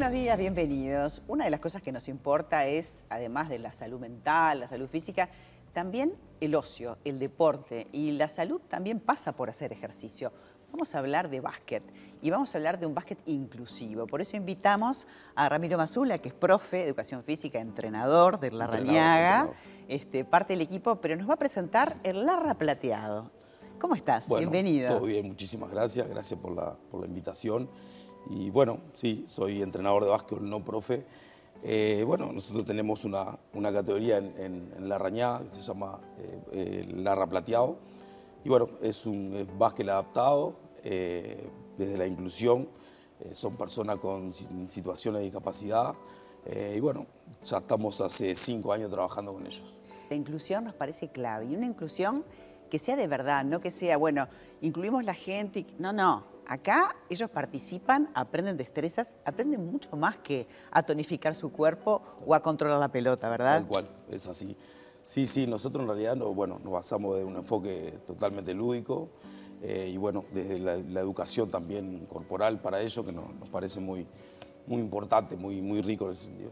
Buenos días, bienvenidos. Una de las cosas que nos importa es, además de la salud mental, la salud física, también el ocio, el deporte y la salud también pasa por hacer ejercicio. Vamos a hablar de básquet y vamos a hablar de un básquet inclusivo. Por eso invitamos a Ramiro Mazula, que es profe de educación física, entrenador de La Rañaga, este, parte del equipo, pero nos va a presentar el Larra Plateado. ¿Cómo estás? Bienvenido. Todo bien, muchísimas gracias. Gracias por la, por la invitación. Y bueno, sí, soy entrenador de básquet, no profe. Eh, bueno, nosotros tenemos una, una categoría en, en, La Rañada que se llama eh, Larra Plateado. Y bueno, es un básquet adaptado eh, desde la inclusión. Eh, son personas con situaciones de discapacidad. y bueno, ya estamos hace cinco años trabajando con ellos. La inclusión nos parece clave. Y una inclusión que sea de verdad, no que sea, bueno, incluimos la gente. No, no, Acá ellos participan, aprenden destrezas, aprenden mucho más que a tonificar su cuerpo o a controlar la pelota, ¿verdad? Tal cual, es así. Sí, sí, nosotros en realidad no, bueno, nos basamos de un enfoque totalmente lúdico eh, y bueno, desde la, educación también corporal para ellos, que nos, parece muy, muy importante, muy, muy rico en ese sentido.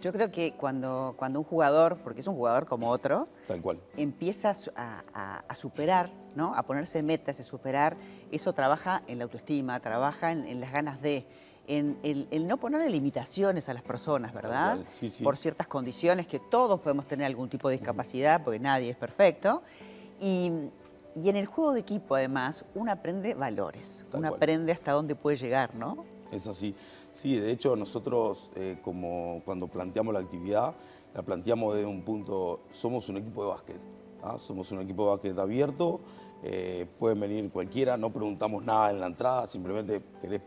Yo creo que cuando, cuando un jugador, porque es un jugador como otro, Tal cual. empieza a, superar, ¿no? a ponerse metas, a superar, eso trabaja en la autoestima, trabaja en, las ganas de, en el, no ponerle limitaciones a las personas, ¿verdad? Sí, sí. Por ciertas condiciones que todos podemos tener algún tipo de discapacidad, porque nadie es perfecto. Y, en el juego de equipo, además, uno aprende valores, uno aprende hasta dónde puede llegar, ¿no? Es así. Sí, de hecho nosotros eh, como cuando planteamos la actividad, la planteamos desde un punto, somos un equipo de básquet, ¿ah? somos un equipo de básquet abierto, eh, pueden venir cualquiera, no preguntamos nada en la entrada, simplemente querés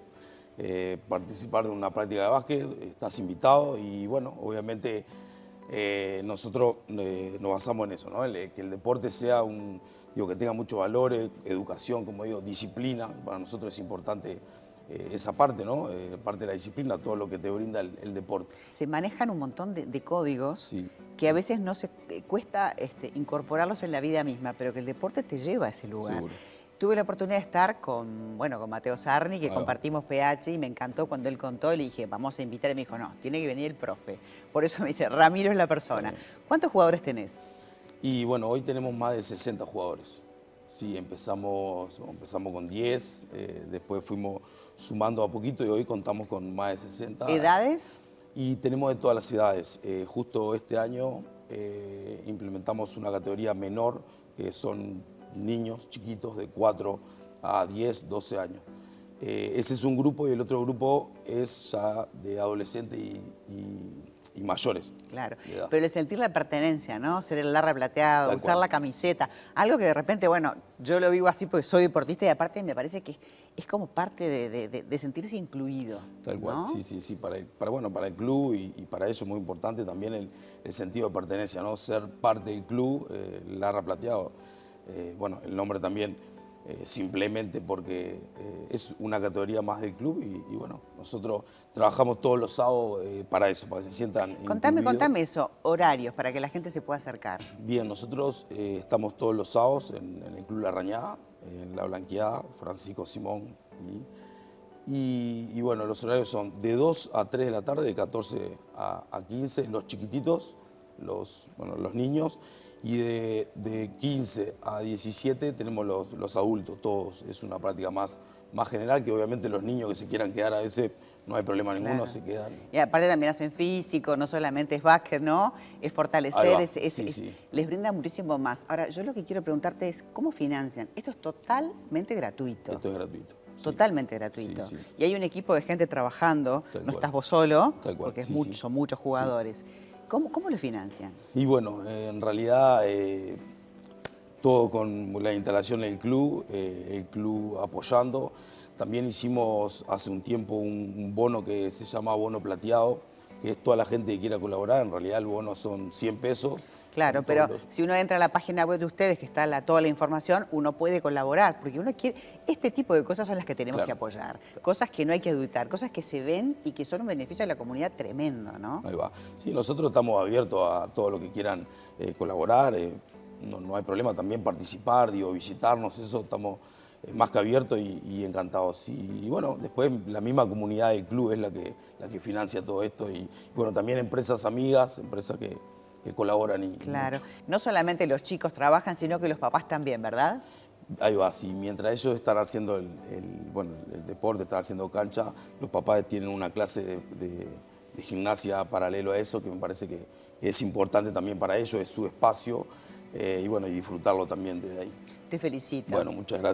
eh, participar de una práctica de básquet, estás invitado y bueno, obviamente nosotros nos basamos en eso, que el deporte sea un, digo, que tenga muchos valores, educación, como digo, disciplina, para nosotros es importante eh, esa parte, ¿no? Eh, parte de la disciplina, todo lo que te brinda el, deporte. Se manejan un montón de, códigos que a veces no se eh, cuesta este, incorporarlos en la vida misma, pero que el deporte te lleva a ese lugar. Tuve la oportunidad de estar con, bueno, con Mateo Sarni, que compartimos PH, y me encantó cuando él contó, y le dije, vamos a invitar, y me dijo, no, tiene que venir el profe. Por eso me dice, Ramiro es la persona. ¿Cuántos jugadores tenés? Y bueno, hoy tenemos más de 60 jugadores. Sí, empezamos, empezamos con 10, después fuimos sumando a poquito y hoy contamos con más de 60. ¿Edades? Y tenemos de todas las edades. Eh, justo este año eh, implementamos una categoría menor, que son niños chiquitos de 4 a 10, 12 años. Eh, ese es un grupo y el otro grupo es ya de adolescentes y y mayores. Claro, pero el sentir la pertenencia, ¿no? Ser el larra plateado, usar la camiseta, algo que de repente, bueno, yo lo vivo así porque soy deportista y aparte me parece que es como parte de, sentirse incluido. Tal cual, sí, sí, sí, para, para, bueno, para el club y, para eso es muy importante también el, sentido de pertenencia, ¿no? Ser parte del club, eh, larra plateado, eh, bueno, el nombre también eh, simplemente porque eh, es una categoría más del club y, bueno, nosotros trabajamos todos los sábados eh, para eso, para que se sientan Contame, contame eso, horarios, para que la gente se pueda acercar. Bien, nosotros estamos todos los sábados en, el Club La Rañada, en La Blanqueada, Francisco Simón y, bueno, los horarios son de 2 a 3 de la tarde, de 14 a, a 15, los chiquititos, los, bueno, los niños, y de, 15 a 17 tenemos los, adultos, todos. Es una práctica más, más general que obviamente los niños que se quieran quedar a veces no hay problema ninguno, se quedan. Y aparte también hacen físico, no solamente es básquet, ¿no? Es fortalecer, les brinda muchísimo más. Ahora, yo lo que quiero preguntarte es, ¿cómo financian? Esto es totalmente gratuito. Esto es gratuito. Totalmente gratuito. Y hay un equipo de gente trabajando, no estás vos solo, porque es mucho, muchos jugadores. ¿Cómo, cómo lo financian? Y bueno, en realidad eh, todo con la instalación del club, eh, el club apoyando. También hicimos hace un tiempo un, bono que se llama bono plateado, que es toda la gente que quiera colaborar. En realidad el bono son 100 pesos Claro, pero si uno entra a la página web de ustedes, que está toda la información, uno puede colaborar, porque uno quiere... Este tipo de cosas son las que tenemos que apoyar, cosas que no hay que educar, cosas que se ven y que son un beneficio a la comunidad tremendo, ¿no? Ahí va. Sí, nosotros estamos abiertos a todo lo que quieran eh, colaborar, eh, no, hay problema también participar, digo, visitarnos, eso estamos... eh, más que abierto y, y encantados. Y, y, bueno, después la misma comunidad del club es la que, la que financia todo esto y bueno, también empresas amigas, empresas que, que colaboran. Y, claro, no solamente los chicos trabajan, sino que los papás también, ¿verdad? Ahí va, sí. Mientras ellos están haciendo el, el, bueno, el deporte, están haciendo cancha, los papás tienen una clase de, de, de gimnasia paralelo a eso, que me parece que, que, es importante también para ellos, es su espacio, eh, y bueno, y disfrutarlo también desde ahí. Te felicito. Bueno, muchas gracias.